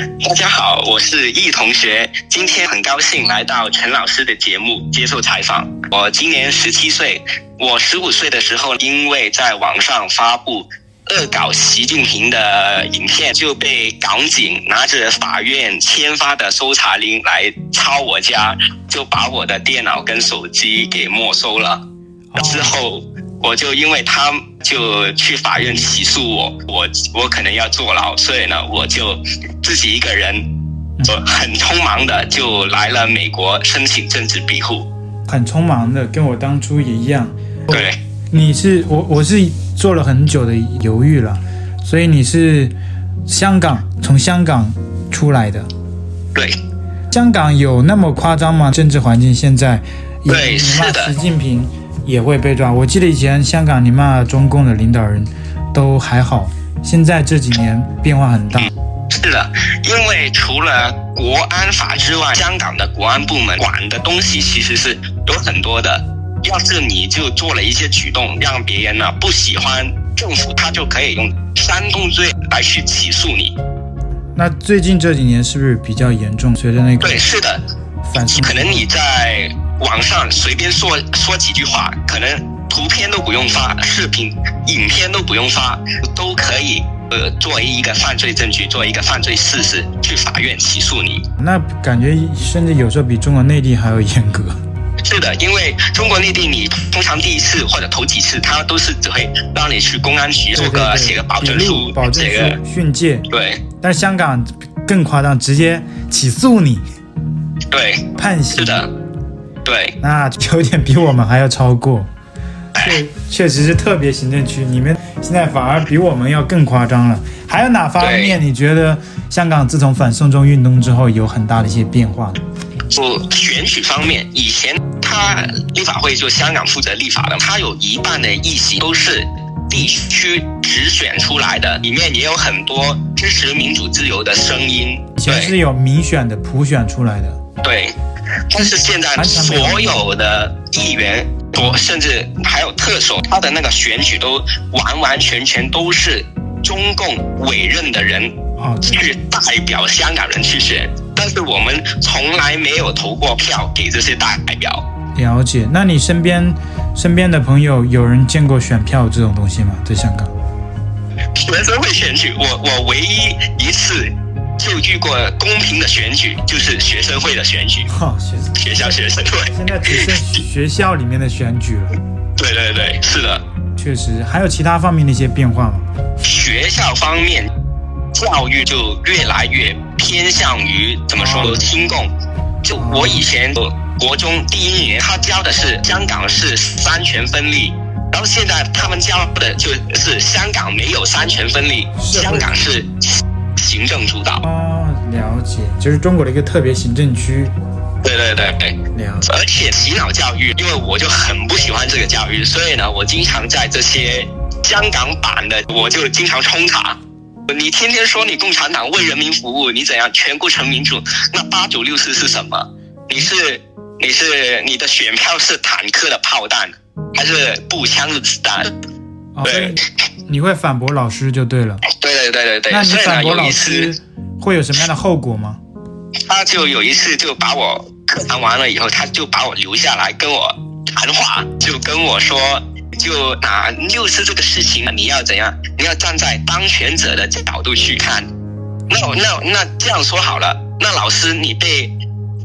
大家好，我是易同学，今天很高兴来到陈老师的节目接受采访。我今年十七岁，我十五岁的时候，因为在网上发布恶搞习近平的影片，就被港警拿着法院签发的搜查令来抄我家，就把我的电脑跟手机给没收了。之后。我就因为他就去法院起诉我，我我可能要坐牢，所以呢，我就自己一个人，我很匆忙的就来了美国申请政治庇护。很匆忙的，跟我当初也一样。对，你是我我是做了很久的犹豫了，所以你是香港从香港出来的。对，香港有那么夸张吗？政治环境现在？对，是的。习近平。也会被抓。我记得以前香港你骂中共的领导人，都还好。现在这几年变化很大。是的，因为除了国安法之外，香港的国安部门管的东西其实是有很多的。要是你就做了一些举动，让别人呢不喜欢政府，他就可以用煽动罪来去起诉你。那最近这几年是不是比较严重？随着那个对，是的，反正可能你在。网上随便说说几句话，可能图片都不用发，视频、影片都不用发，都可以呃作为一个犯罪证据，作为一个犯罪事实去法院起诉你。那感觉甚至有时候比中国内地还要严格。是的，因为中国内地你通常第一次或者头几次，他都是只会让你去公安局做个写个保证书，保证书训诫。对，但是香港更夸张，直接起诉你。对，判刑。是的。对，那有点比我们还要超过，确确实是特别行政区，你们现在反而比我们要更夸张了。还有哪方面你觉得香港自从反送中运动之后有很大的一些变化？就选举方面，以前他立法会就香港负责立法的，他有一半的议席都是地区直选出来的，里面也有很多支持民主自由的声音。以前是有民选的普选出来的，对。但是现在所有的议员多，甚至还有特首，他的那个选举都完完全全都是中共委任的人去代表香港人去选，但是我们从来没有投过票给这些代表。了解，那你身边身边的朋友有人见过选票这种东西吗？在香港？学生会选举，我我唯一一次。就遇过公平的选举，就是学生会的选举。哈，学学校学生会。现在只剩学校里面的选举了。对对对，是的，确实。还有其他方面的一些变化吗？学校方面，教育就越来越偏向于怎么说？亲共。就我以前国中第一年，他教的是香港是三权分立，然后现在他们教的就是香港没有三权分立，香港是。行政主导哦，了解，就是中国的一个特别行政区。对对对对，了解。而且洗脑教育，因为我就很不喜欢这个教育，所以呢，我经常在这些香港版的，我就经常冲塔。你天天说你共产党为人民服务，你怎样全过程民主？那八九六四是什么？你是你是你的选票是坦克的炮弹，还是步枪的子弹？对。你会反驳老师就对了。对对对对对。那你反驳老师会有什么样的后果吗？他就有一次就把我课堂完了以后，他就把我留下来跟我谈话，就跟我说，就啊，六四这个事情你要怎样？你要站在当权者的角度去看。那那那这样说好了，那老师你被。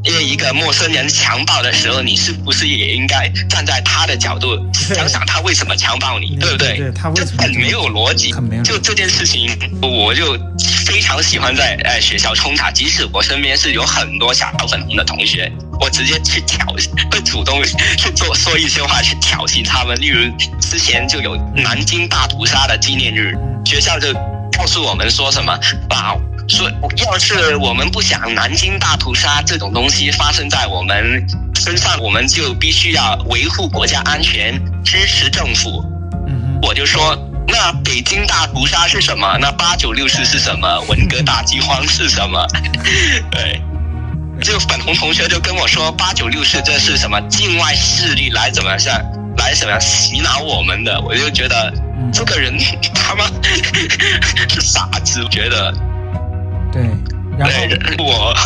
因为一个陌生人强暴的时候，你是不是也应该站在他的角度想想他为什么强暴你，对不对？对，他为什么很没有逻辑。就这件事情，我就非常喜欢在呃学校冲塔，即使我身边是有很多小粉红的同学，我直接去挑，会主动去做说一些话去挑衅他们。例如之前就有南京大屠杀的纪念日，学校就告诉我们说什么把。说，要是我们不想南京大屠杀这种东西发生在我们身上，我们就必须要维护国家安全，支持政府。嗯，我就说，那北京大屠杀是什么？那八九六四是什么？文革大饥荒是什么？对，就粉红同学就跟我说，八九六四这是什么？境外势力来怎么样？来怎么样洗脑我们的？我就觉得这个人他妈 是傻子，觉得。对，然后我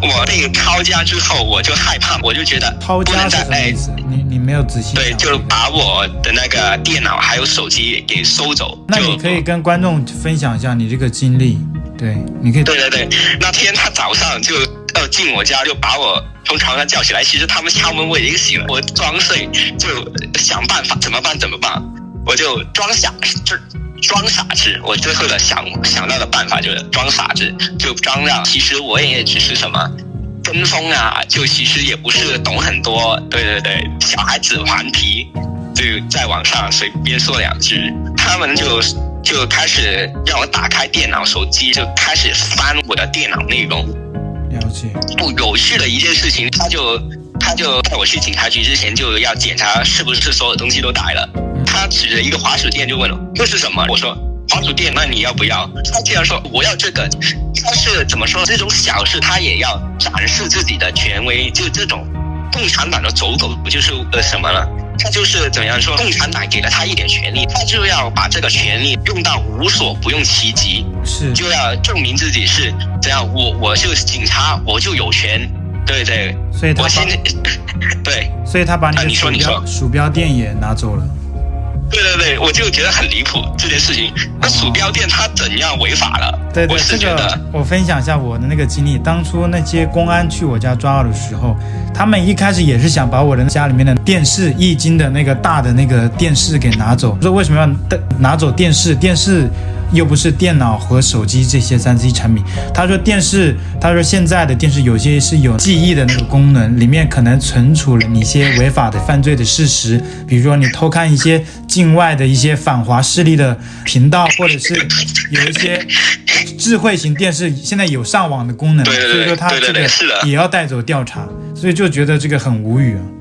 我那个抄家之后，我就害怕，我就觉得抄家是什么意思？你你没有仔细对，就把我的那个电脑还有手机给收走。那你可以跟观众分享一下你这个经历。对，你可以。对对对，那天他早上就要进我家，就把我从床上叫起来。其实他们敲门我已经醒了，我装睡就想办法怎么办怎么办，我就装傻就。装傻子，我最后的想想到的办法就是装傻子，就装让。其实我也只是什么跟风啊，就其实也不是懂很多。对对对，小孩子顽皮，就在网上随便说两句，他们就就开始让我打开电脑、手机，就开始翻我的电脑内容。了解。不有趣的一件事情，他就他就带我去警察局之前就要检查是不是所有东西都带了。他指着一个滑鼠垫就问了：“这是什么？”我说：“滑鼠垫，那你要不要？”他竟然说：“我要这个。”他是怎么说？这种小事他也要展示自己的权威，就这种共产党的走狗不就是呃什么了？他就是怎样说？共产党给了他一点权利，他就要把这个权利用到无所不用其极，是就要证明自己是怎样。我我就是警察，我就有权，对对。所以他我现在 对，所以他把你的鼠标、鼠标垫也拿走了。对对对，我就觉得很离谱这件事情。那鼠标垫它怎样违法了？对对，我是觉得，这个我分享一下我的那个经历。当初那些公安去我家抓我的时候，他们一开始也是想把我的家里面的电视，液晶的那个大的那个电视给拿走。说为什么要拿走电视？电视。又不是电脑和手机这些三 C 产品。他说电视，他说现在的电视有些是有记忆的那个功能，里面可能存储了你一些违法的犯罪的事实，比如说你偷看一些境外的一些反华势力的频道，或者是有一些智慧型电视现在有上网的功能，所以说他这个也要带走调查，所以就觉得这个很无语啊。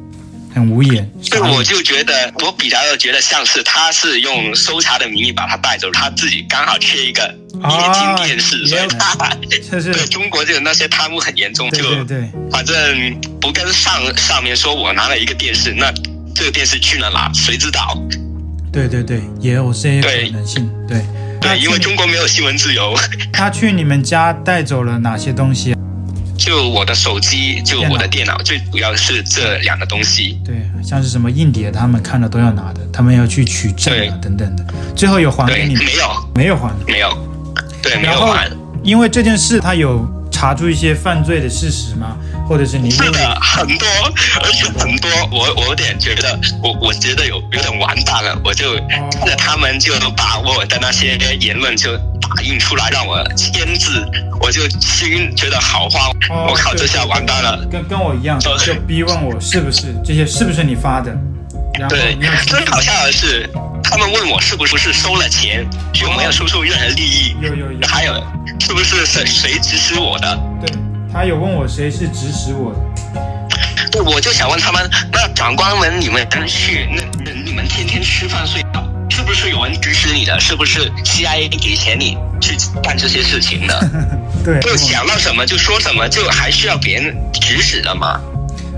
很无言，对我就觉得，我比较觉得像是他是用搜查的名义把他带走，他自己刚好缺一个液晶电视，所以他对中国就那些贪污很严重，就对反正不跟上上面说我拿了一个电视，那这个电视去了哪？谁知道？对对对，也有这些可能性，对对，因为中国没有新闻自由。他去你们家带走了哪些东西？就我的手机，就我的电脑，最主要是这两个东西。对，像是什么硬碟，他们看了都要拿的，他们要去取证啊等等的。最后有还给你们？没有，没有还，没有。对，没有还。因为这件事，他有查出一些犯罪的事实吗？或者是你？是的，很多，而且很多。我我有点觉得，我我觉得有有点完蛋了。我就那他们就把我的那些言论就打印出来让我签字，我就心觉得好慌。我靠，这下完蛋了。跟跟我一样，就逼问我是不是这些是不是你发的？对，最好笑的是，他们问我是不是收了钱，有没有收受任何利益？有有有。还有，是不是谁谁指使我的？对。他有问我谁是指使我的，对，我就想问他们，那长官们，你们去那那你们天天吃饭睡觉，是不是有人指使你的？是不是 CIA 给钱你去干这些事情的？对，就想到什么就说什么，就还需要别人指使的吗？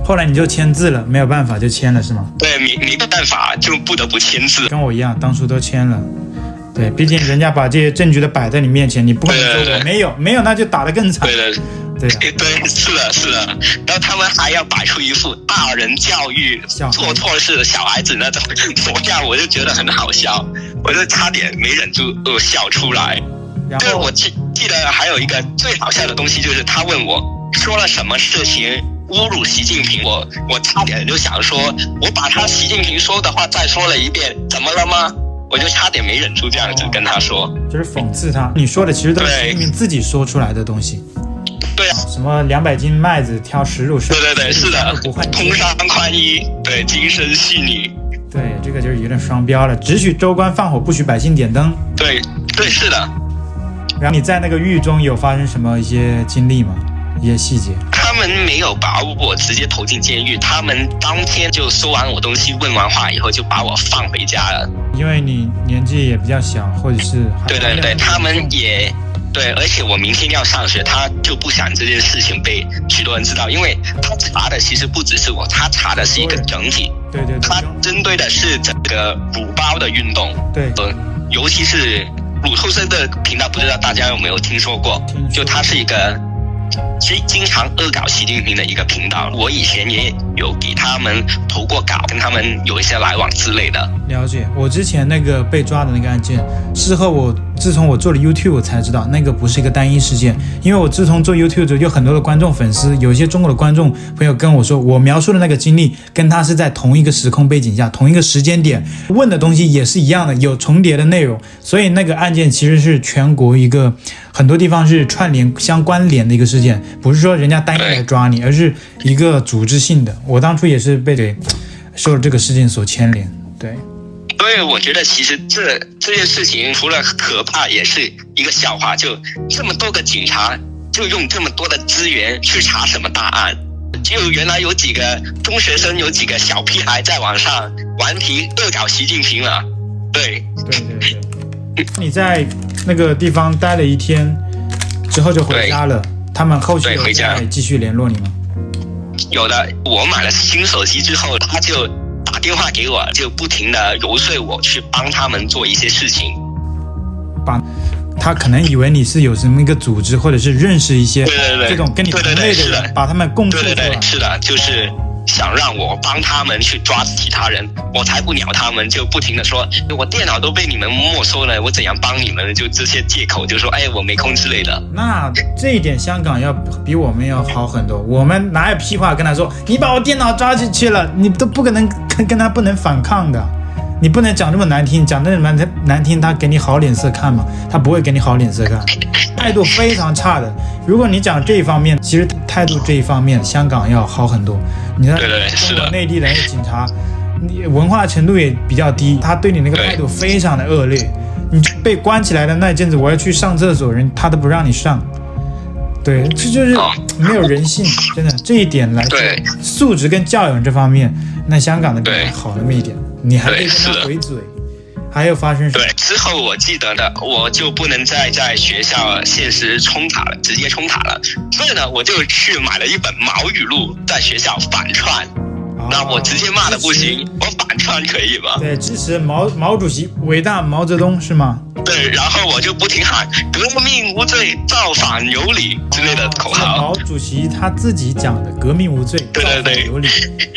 后来你就签字了，没有办法就签了是吗？对，没没办法就不得不签字，跟我一样，当初都签了。对，毕竟人家把这些证据都摆在你面前，你不可能说我没有，没有那就打得更惨。对对。对、啊、对，是的，是的，然后他们还要摆出一副大人教育做错事的小孩子那种模样，我就觉得很好笑，我就差点没忍住呃笑出来。然后我记记得还有一个最好笑的东西，就是他问我说了什么事情侮辱习近平，我我差点就想说，我把他习近平说的话再说了一遍，怎么了吗？我就差点没忍住这样子跟他说，就是讽刺他，你说的其实都是习近平自己说出来的东西。对啊，什么两百斤麦子挑十缕水？对对对，是的，通商宽衣，对，精神细腻。对，这个就是有点双标了，只许州官放火，不许百姓点灯。对对，是的。然后你在那个狱中有发生什么一些经历吗？一些细节？他们没有把我直接投进监狱，他们当天就收完我东西，问完话以后就把我放回家了。因为你年纪也比较小，或者是……对对对，他们也。对，而且我明天要上学，他就不想这件事情被许多人知道，因为他查的其实不只是我，他查的是一个整体。对对，对，他针对的是整个乳包的运动。对，呃，尤其是乳臭生的频道，不知道大家有没有听说过？就他是一个。其实经常恶搞习近平的一个频道，我以前也有给他们投过稿，跟他们有一些来往之类的。了解，我之前那个被抓的那个案件，事后我自从我做了 YouTube，我才知道那个不是一个单一事件。因为我自从做 YouTube 之后，有很多的观众粉丝，有一些中国的观众朋友跟我说，我描述的那个经历跟他是在同一个时空背景下，同一个时间点问的东西也是一样的，有重叠的内容。所以那个案件其实是全国一个很多地方是串联相关联的一个事件。不是说人家单一来抓你，而是一个组织性的。我当初也是被给受了这个事件所牵连。对，所以我觉得其实这这件事情除了可怕，也是一个笑话。就这么多个警察，就用这么多的资源去查什么大案？就原来有几个中学生，有几个小屁孩在网上顽皮恶搞习近平了。对，对对对。你在那个地方待了一天之后就回家了。他们后续会再继续联络你吗？有的，我买了新手机之后，他就打电话给我，就不停的游说我去帮他们做一些事情。帮，他可能以为你是有什么一个组织，或者是认识一些对对对这种跟你同类的人，把他们供出来。对对对，是的，就是。想让我帮他们去抓其他人，我才不鸟他们，就不停的说，我电脑都被你们没收了，我怎样帮你们？就这些借口，就说，哎，我没空之类的。那这一点香港要比我们要好很多，我们哪有屁话跟他说？你把我电脑抓进去了，你都不可能跟跟他不能反抗的，你不能讲这么难听，讲这么难难听，他给你好脸色看嘛？他不会给你好脸色看。态度非常差的。如果你讲这一方面，其实态度这一方面，香港要好很多。你看，中国内地的那个警察，你文化程度也比较低，他对你那个态度非常的恶劣。你被关起来的那一阵子，我要去上厕所，人他都不让你上。对，这就是没有人性，真的这一点来说，素质跟教养这方面，那香港的比较好那么一点，你还得跟他回嘴。还有发生什么？对，之后我记得的，我就不能再在学校限时冲塔了，直接冲塔了。所以呢，我就去买了一本毛语录，在学校反串。哦、那我直接骂的不行，我反抗可以吧？对，支持毛毛主席，伟大毛泽东是吗？对，然后我就不停喊“革命无罪，造反有理”之类的口号。毛主席他自己讲的“革命无罪，对对对，有理”。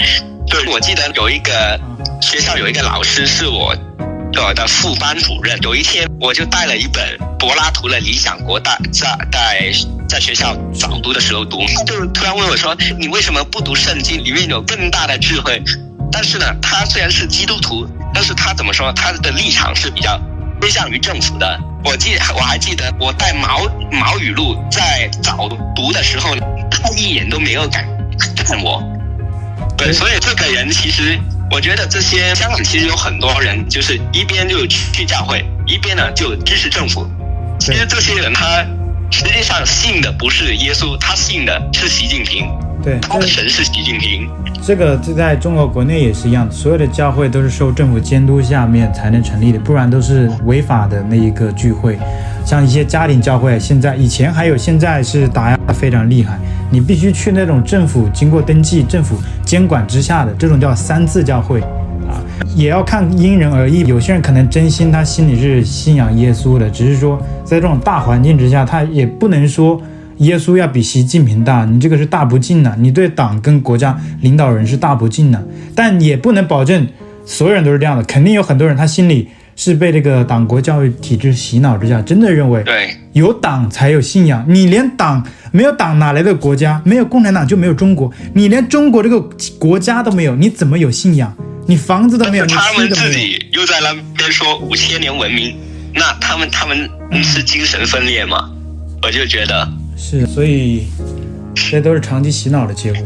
对，我记得有一个学校有一个老师是我。我的副班主任，有一天我就带了一本柏拉图的《理想国》在在在在学校早读的时候读，就突然问我说：“你为什么不读圣经？里面有更大的智慧。”但是呢，他虽然是基督徒，但是他怎么说？他的立场是比较偏向于政府的。我记我还记得，我带毛毛语录在早读的时候，他一眼都没有敢看我。对，所以这个人其实。我觉得这些香港其实有很多人，就是一边就去教会，一边呢就支持政府。其实这些人他实际上信的不是耶稣，他信的是习近平。对，他的神是习近平。这个这在中国国内也是一样，所有的教会都是受政府监督下面才能成立的，不然都是违法的那一个聚会。像一些家庭教会，现在以前还有，现在是打压非常厉害。你必须去那种政府经过登记、政府监管之下的这种叫三自教会，啊，也要看因人而异。有些人可能真心他心里是信仰耶稣的，只是说在这种大环境之下，他也不能说耶稣要比习近平大，你这个是大不敬的，你对党跟国家领导人是大不敬的。但也不能保证所有人都是这样的，肯定有很多人他心里。是被这个党国教育体制洗脑之下，真的认为对有党才有信仰。你连党没有党，哪来的国家？没有共产党就没有中国。你连中国这个国家都没有，你怎么有信仰？你房子都没有，你他们自己又在那边说五千年文明，那他们他们是精神分裂吗？我就觉得是，所以这都是长期洗脑的结果。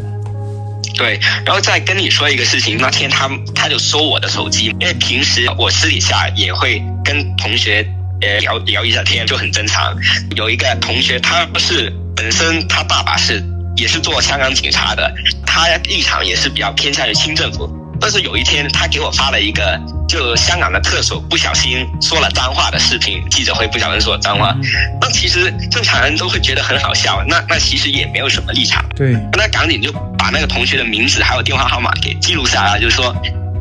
对，然后再跟你说一个事情，那天他他就收我的手机，因为平时我私底下也会跟同学呃聊聊一下天，就很正常。有一个同学，他是本身他爸爸是也是做香港警察的，他立场也是比较偏向于清政府。但是有一天，他给我发了一个，就香港的特首不小心说了脏话的视频，记者会不小心说了脏话。那其实正常人都会觉得很好笑，那那其实也没有什么立场。对，那赶紧就把那个同学的名字还有电话号码给记录下来，就是说，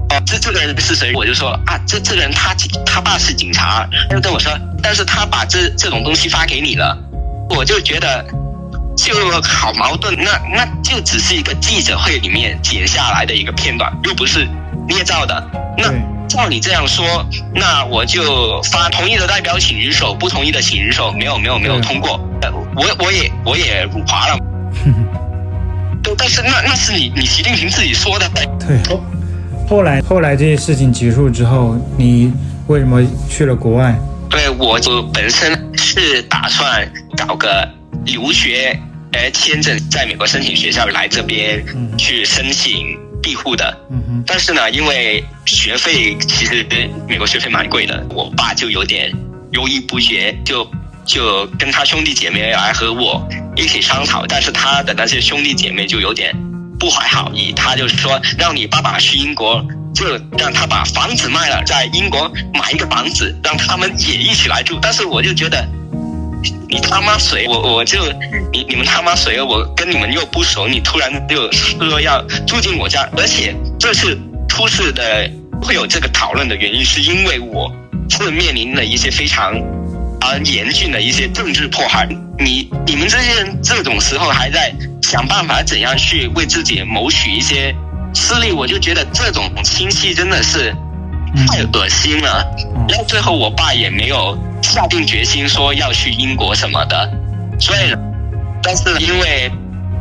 哦，这这个人是谁？我就说啊，这这个人他他爸是警察，他就跟我说，但是他把这这种东西发给你了，我就觉得就好矛盾。那那就只是一个记者会里面剪下来的一个片段，又不是捏造的。那照你这样说，那我就发同意的代表请举手，不同意的请举手。没有没有没有通过，我我也我也辱华了。但是那那是你你习近平自己说的。对，后后来后来这些事情结束之后，你为什么去了国外？对，我就本身是打算搞个留学呃签证，在美国申请学校来这边去申请庇护的。嗯哼。但是呢，因为学费其实美国学费蛮贵的，我爸就有点犹豫不决，就。就跟他兄弟姐妹来和我一起商讨，但是他的那些兄弟姐妹就有点不怀好意，他就说让你爸爸去英国，就让他把房子卖了，在英国买一个房子，让他们也一起来住。但是我就觉得，你他妈谁？我我就你你们他妈谁？我跟你们又不熟，你突然就说要住进我家，而且这次出事的会有这个讨论的原因，是因为我是面临了一些非常。而严峻的一些政治迫害，你你们这些人这种时候还在想办法怎样去为自己谋取一些私利，我就觉得这种亲戚真的是太恶心了。然后最后我爸也没有下定决心说要去英国什么的，所以，但是因为。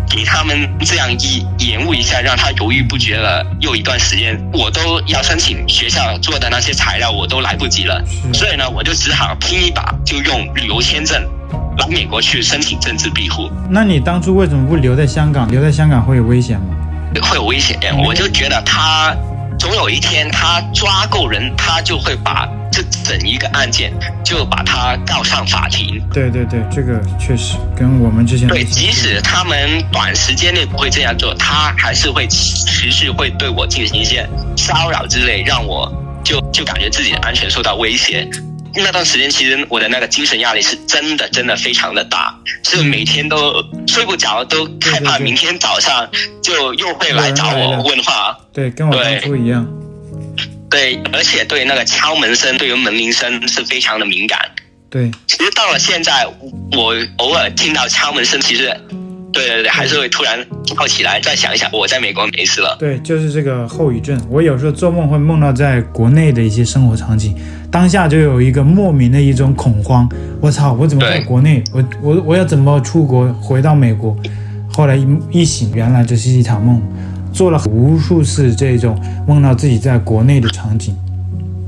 给他们这样一延误一下，让他犹豫不决了又一段时间，我都要申请学校做的那些材料，我都来不及了。所以呢，我就只好拼一把，就用旅游签证来美国去申请政治庇护。那你当初为什么不留在香港？留在香港会有危险吗？会有危险，我就觉得他总有一天他抓够人，他就会把。这整一个案件就把他告上法庭。对对对，这个确实跟我们之前对，即使他们短时间内不会这样做，他还是会持续会对我进行一些骚扰之类，让我就就感觉自己的安全受到威胁。那段时间其实我的那个精神压力是真的真的非常的大，是每天都睡不着，都害怕明天早上就又会来找我问话。对，跟我当初一样。对，而且对那个敲门声，对于门铃声是非常的敏感。对，其实到了现在，我偶尔听到敲门声，其实，对对对，还是会突然跳起来，再想一想，我在美国没事了。对，就是这个后遗症。我有时候做梦会梦到在国内的一些生活场景，当下就有一个莫名的一种恐慌。我操，我怎么在国内？我我我要怎么出国回到美国？后来一一醒，原来这是一场梦。做了无数次这种梦到自己在国内的场景，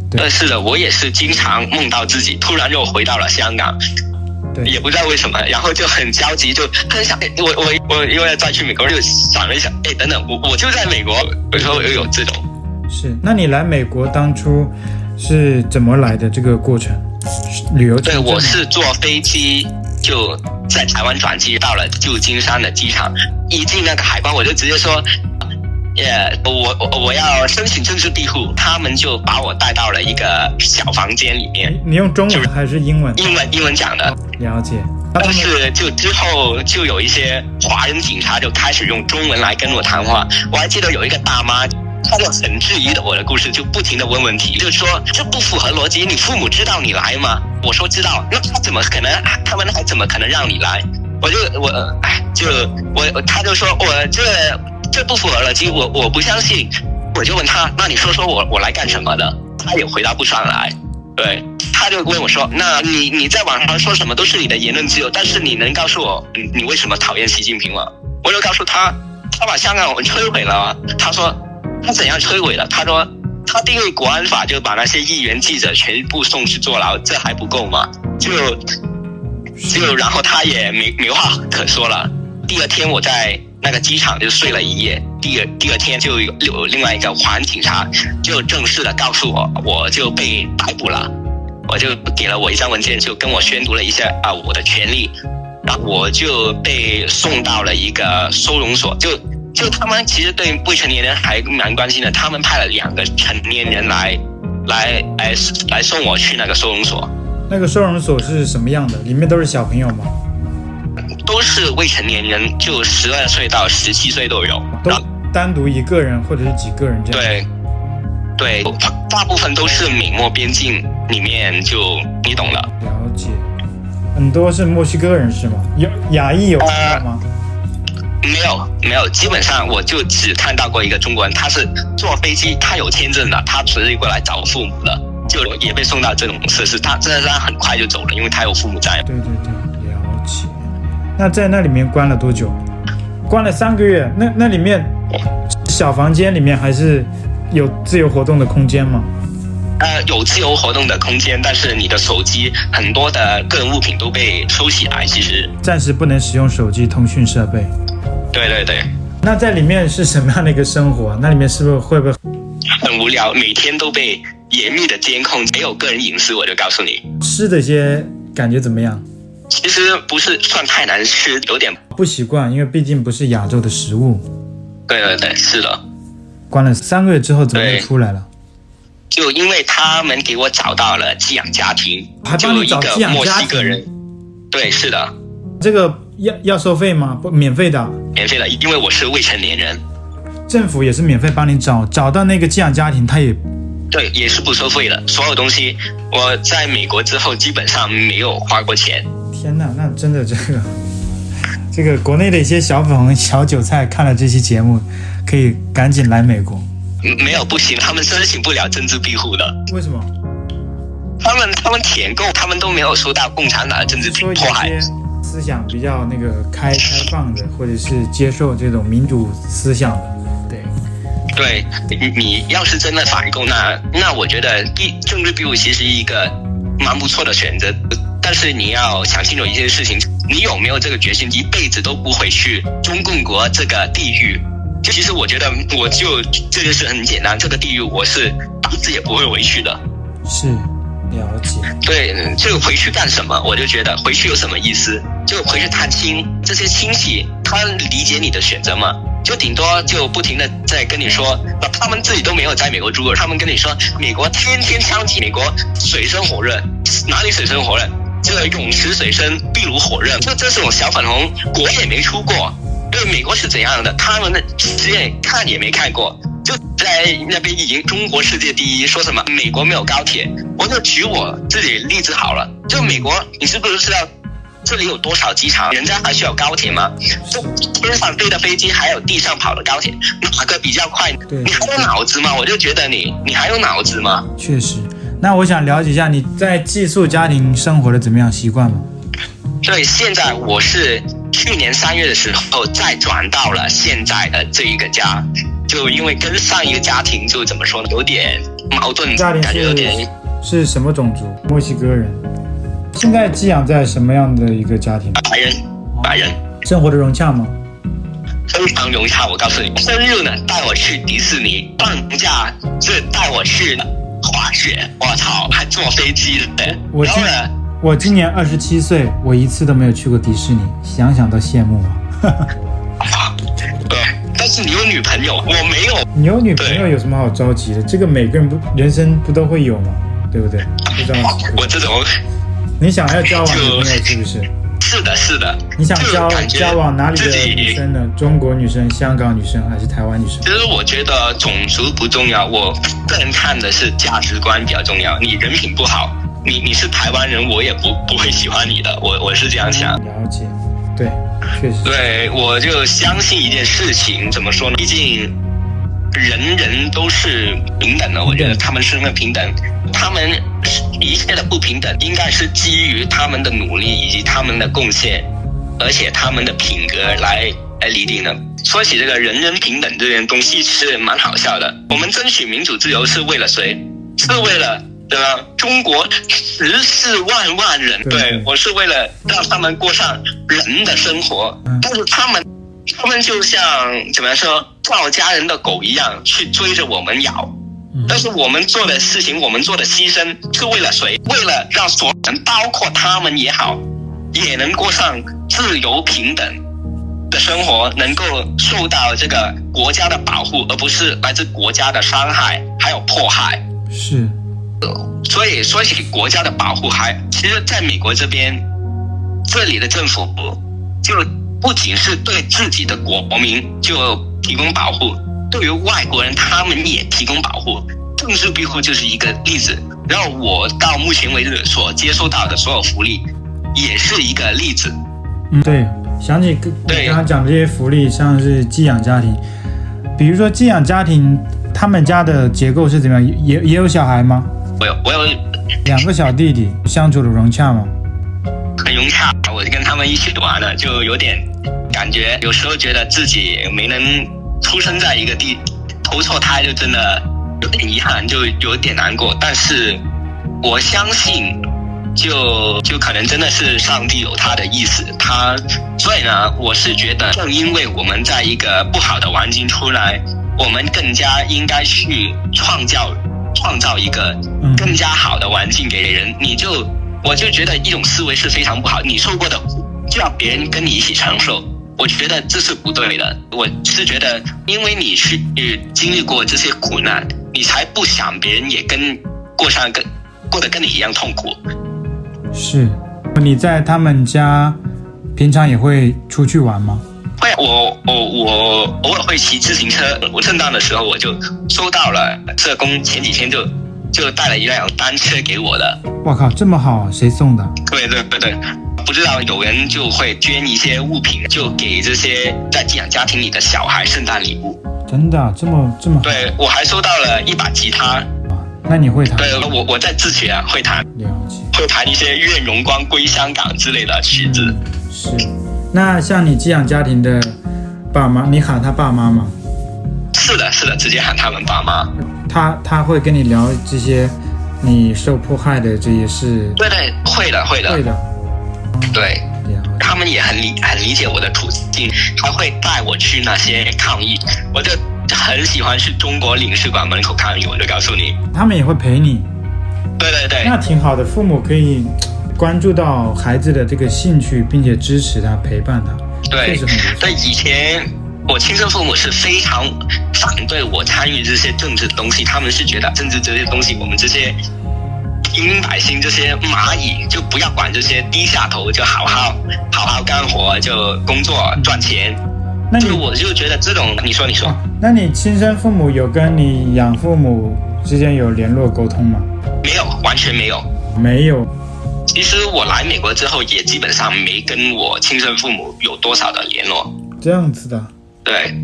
对，是的，我也是经常梦到自己突然又回到了香港，对，也不知道为什么，然后就很焦急，就很想，我我我因为要再去美国，就想了一想，哎，等等，我我就在美国，有时候又有这种。是，那你来美国当初是怎么来的？这个过程，旅游？对，我是坐飞机就在台湾转机到了旧金山的机场，一进那个海关，我就直接说。呃、我我我要申请政治庇护，他们就把我带到了一个小房间里面。你用中文还是英文？英文，英文讲的。了解。但是就之后就有一些华人警察就开始用中文来跟我谈话。我还记得有一个大妈，他就很质疑的我的故事，就不停的问问题，就说这不符合逻辑。你父母知道你来吗？我说知道。那他怎么可能？他们还怎么可能让你来？我就我哎，就我他就说我这。这不符合逻辑，我我不相信，我就问他，那你说说我我来干什么的？他也回答不上来，对，他就问我说，那你你在网上说什么都是你的言论自由，但是你能告诉我你，你为什么讨厌习近平吗？我就告诉他，他把香港我摧毁了。他说他怎样摧毁了？他说他订立国安法就把那些议员记者全部送去坐牢，这还不够吗？就就然后他也没没话可说了。第二天我在。那个机场就睡了一夜，第二第二天就有有另外一个华人警察就正式的告诉我，我就被逮捕了，我就给了我一张文件，就跟我宣读了一下啊我的权利，然后我就被送到了一个收容所，就就他们其实对未成年人还蛮关心的，他们派了两个成年人来来来来送我去那个收容所。那个收容所是什么样的？里面都是小朋友吗？都是未成年人，就十二岁到十七岁都有。都单独一个人或者是几个人这样？对，对，大部分都是美墨边境里面，就你懂了。了解，很多是墨西哥人是吗？有亚裔有吗？呃没有没有，基本上我就只看到过一个中国人，他是坐飞机，他有签证的，他直接过来找父母的，就也被送到这种设施，他真的是很快就走了，因为他有父母在。对对对，了解。那在那里面关了多久？关了三个月。那那里面小房间里面还是有自由活动的空间吗？呃，有自由活动的空间，但是你的手机很多的个人物品都被收起来，其实暂时不能使用手机通讯设备。对对对，那在里面是什么样的一个生活？那里面是不是会不会很无聊？每天都被严密的监控，没有个人隐私。我就告诉你，吃的些感觉怎么样？其实不是算太难吃，有点不习惯，因为毕竟不是亚洲的食物。对对对，是的。关了三个月之后，怎么又出来了？就因为他们给我找到了寄养家庭，还帮你找寄养家庭？就一个墨西哥人。对，是的。这个。要要收费吗？不，免费的。免费的，因为我是未成年人。政府也是免费帮你找，找到那个寄养家庭，他也对，也是不收费的。所有东西，我在美国之后基本上没有花过钱。天哪，那真的这个 这个国内的一些小粉红、小韭菜看了这期节目，可以赶紧来美国。没有不行，他们申请不了政治庇护的。为什么？他们他们舔够，他们都没有受到共产党的政治迫害。思想比较那个开开放的，或者是接受这种民主思想的，对，对，你你要是真的反共，那那我觉得一政治庇护其实一个蛮不错的选择，但是你要想清楚一件事情，你有没有这个决心，一辈子都不回去中共国这个地狱？就其实我觉得，我就这件事很简单，这个地狱我是打死也不会回去的。是。了解，对，就回去干什么？我就觉得回去有什么意思？就回去探亲，这些亲戚他理解你的选择吗？就顶多就不停的在跟你说，他们自己都没有在美国住过，他们跟你说美国天天枪击，美国水深火热，哪里水深火热？这泳池水深，壁如火热。就这种小粉红，国也没出过，对美国是怎样的？他们的实验看也没看过。就在那边已经中国世界第一，说什么美国没有高铁？我就举我自己例子好了。就美国，你是不是知道这里有多少机场？人家还需要高铁吗？就天上飞的飞机，还有地上跑的高铁，哪个比较快？对，你还有脑子吗？我就觉得你，你还有脑子吗？确实。那我想了解一下你在寄宿家庭生活的怎么样习惯吗？对，现在我是去年三月的时候再转到了现在的这一个家。就因为跟上一个家庭就怎么说呢，有点矛盾，家庭是感觉有点是什么种族？墨西哥人。现在寄养在什么样的一个家庭？白人，白人。生活的融洽吗？非常融洽。我告诉你，生日呢带我去迪士尼，放假是带我去滑雪。我操，还坐飞机的。我今我今年二十七岁，我一次都没有去过迪士尼，想想都羡慕啊。但是你有女朋友，我没有。你有女朋友有什么好着急的？这个每个人不人生不都会有吗？对不对？不知道。我这种，你想要交往女朋友是不是？是的，是的。你想交交往哪里的女生呢？中国女生、香港女生还是台湾女生？其实我觉得种族不重要，我个人看的是价值观比较重要。你人品不好，你你是台湾人，我也不 不会喜欢你的。我我是这样想。了解。对，确实。对，我就相信一件事情，怎么说呢？毕竟人人都是平等的，我觉得他们身份平等，他们一切的不平等，应该是基于他们的努力以及他们的贡献，而且他们的品格来来厘定的。说起这个人人平等这件东西，是蛮好笑的。我们争取民主自由是为了谁？是为了。对吧？中国十四万万人，对，对我是为了让他们过上人的生活，嗯、但是他们，他们就像怎么说，赵家人的狗一样去追着我们咬。嗯、但是我们做的事情，我们做的牺牲是为了谁？为了让所有人，包括他们也好，也能过上自由平等的生活，能够受到这个国家的保护，而不是来自国家的伤害还有迫害。是。所以说起国家的保护，还其实在美国这边，这里的政府就不仅是对自己的国民就提供保护，对于外国人他们也提供保护。政治庇护就是一个例子，然后我到目前为止所接收到的所有福利，也是一个例子。嗯，对，想起你刚刚讲这些福利，像是寄养家庭，比如说寄养家庭，他们家的结构是怎么样？也也有小孩吗？我有，我有两个小弟弟，相处的融洽吗？很融洽，我就跟他们一起玩了，就有点感觉，有时候觉得自己没能出生在一个地，投错胎，就真的有点遗憾，就有点难过。但是我相信。就就可能真的是上帝有他的意思，他所以呢，我是觉得正因为我们在一个不好的环境出来，我们更加应该去创造创造一个更加好的环境给人。你就我就觉得一种思维是非常不好，你受过的苦就要别人跟你一起承受，我觉得这是不对的。我是觉得，因为你是经历过这些苦难，你才不想别人也跟过上跟过得跟你一样痛苦。是，你在他们家平常也会出去玩吗？会，我我我偶尔会骑自行车。我圣诞的时候我就收到了社工前几天就就带了一辆单车给我的。我靠，这么好，谁送的？对对对对，不知道有人就会捐一些物品，就给这些在寄养家庭里的小孩圣诞礼物。真的这么这么好？对，我还收到了一把吉他。那你会弹？对，我我在自学啊，会弹。了解。会弹一些《愿荣光归香港》之类的曲子。嗯、是。那像你寄养家庭的爸妈，你喊他爸妈吗？是的，是的，直接喊他们爸妈。他他会跟你聊这些你受迫害的这些事？对对，会的，会的。会的。对。他们也很理很理解我的处境，他会带我去那些抗议。我就。很喜欢去中国领事馆门口抗议，我就告诉你，他们也会陪你。对对对，那挺好的。父母可以关注到孩子的这个兴趣，并且支持他、陪伴他。对，对。以前我亲生父母是非常反对我参与这些政治的东西，他们是觉得政治这些东西，我们这些平民百姓、这些蚂蚁就不要管这些，低下头就好好好好干活，就工作赚钱。那就我就觉得这种，你说你说，那你亲生父母有跟你养父母之间有联络沟通吗？没有，完全没有，没有。其实我来美国之后，也基本上没跟我亲生父母有多少的联络。这样子的，对，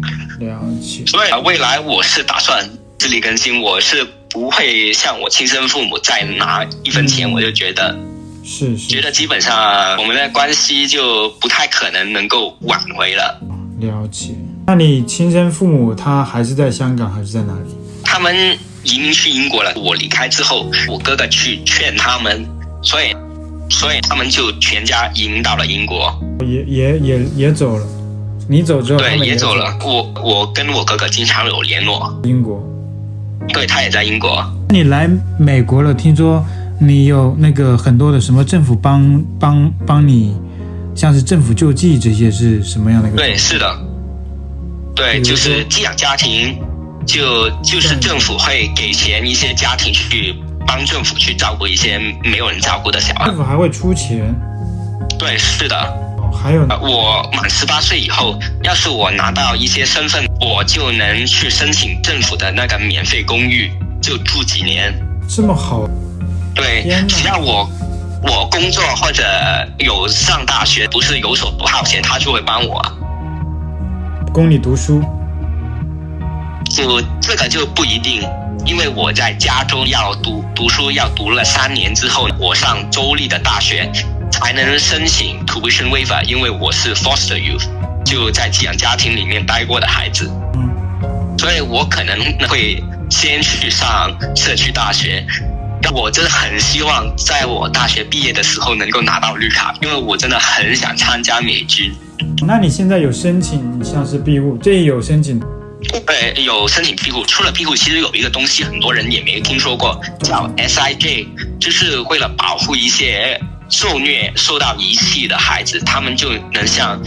了解。所以未来我是打算自力更生，我是不会向我亲生父母再拿一分钱，嗯、我就觉得是，是，觉得基本上我们的关系就不太可能能够挽回了。了解，那你亲生父母他还是在香港还是在哪里？他们移民去英国了。我离开之后，我哥哥去劝他们，所以，所以他们就全家移民到了英国。也也也也走了。你走之后，对，也，也走了。我我跟我哥哥经常有联络。英国，对，他也在英国。你来美国了，听说你有那个很多的什么政府帮帮帮你。像是政府救济这些是什么样的一个？对，是的，对，就是寄养家庭，就就是政府会给钱一些家庭去帮政府去照顾一些没有人照顾的小孩。政府还会出钱？对，是的。哦，还有呢，我满十八岁以后，要是我拿到一些身份，我就能去申请政府的那个免费公寓，就住几年。这么好？对，只要我。我工作或者有上大学，不是游手不好闲，他就会帮我供你读书。就这个就不一定，因为我在加州要读读书，要读了三年之后，我上州立的大学才能申请 tuition waiver，因为我是 foster youth，就在寄养家庭里面待过的孩子。嗯，所以我可能会先去上社区大学。我真的很希望在我大学毕业的时候能够拿到绿卡，因为我真的很想参加美军。那你现在有申请像是庇护？这有申请？对，有申请庇护。除了庇护，其实有一个东西很多人也没听说过，叫 SIJ，就是为了保护一些受虐、受到遗弃的孩子，他们就能向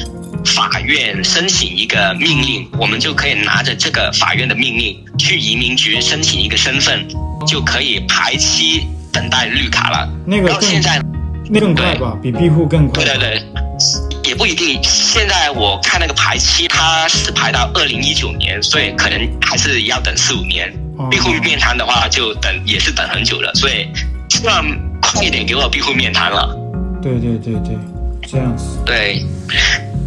法院申请一个命令，我们就可以拿着这个法院的命令去移民局申请一个身份。就可以排期等待绿卡了。那个到现在，那更快吧，比庇护更快。对对对，也不一定。现在我看那个排期，它是排到二零一九年，所以可能还是要等四五年。庇护面谈的话，就等也是等很久了，所以希望快一点给我庇护面谈了。对对对对，这样子。对，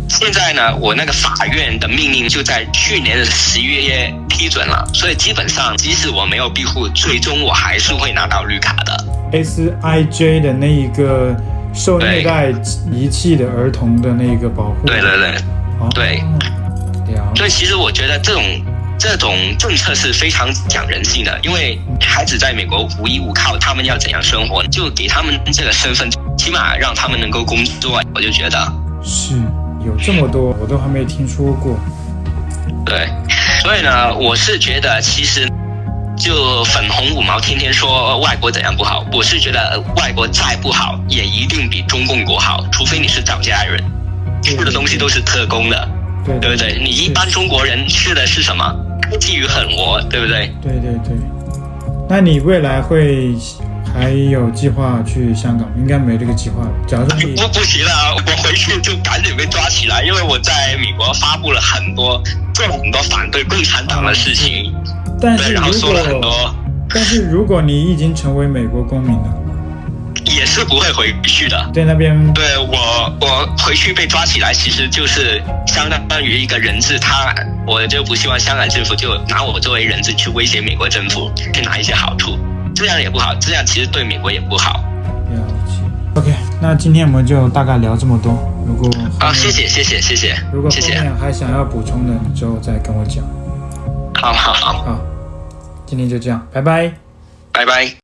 现在呢，我那个法院的命令就在去年的十一月批准了，所以基本上即使我没有庇护，最终我还是会拿到绿卡的。S I J 的那一个受虐待遗弃的儿童的那个保护。对对对，对。所以其实我觉得这种。这种政策是非常讲人性的，因为孩子在美国无依无靠，他们要怎样生活？就给他们这个身份，起码让他们能够工作。我就觉得是有这么多，我都还没听说过。对，所以呢，我是觉得其实就粉红五毛天天说外国怎样不好，我是觉得外国再不好，也一定比中共国好，除非你是找家人，吃的东西都是特供的，对，对不对？你一般中国人吃的是什么？基于狠活，对不对？对对对。那你未来会还有计划去香港？应该没这个计划了。假如说你 不不行了，我回去就赶紧被抓起来，因为我在美国发布了很多做了很多反对共产党的事情，但是然后说了很多。但是如果你已经成为美国公民了。也是不会回去的。对那边，对我，我回去被抓起来，其实就是相当于一个人质。他，我就不希望香港政府就拿我作为人质去威胁美国政府，去拿一些好处，这样也不好，这样其实对美国也不好。了解。OK，那今天我们就大概聊这么多。如果啊，谢谢，谢谢，谢谢。如果后面还想要补充的，你之后再跟我讲。好好好。好，今天就这样，拜拜。拜拜。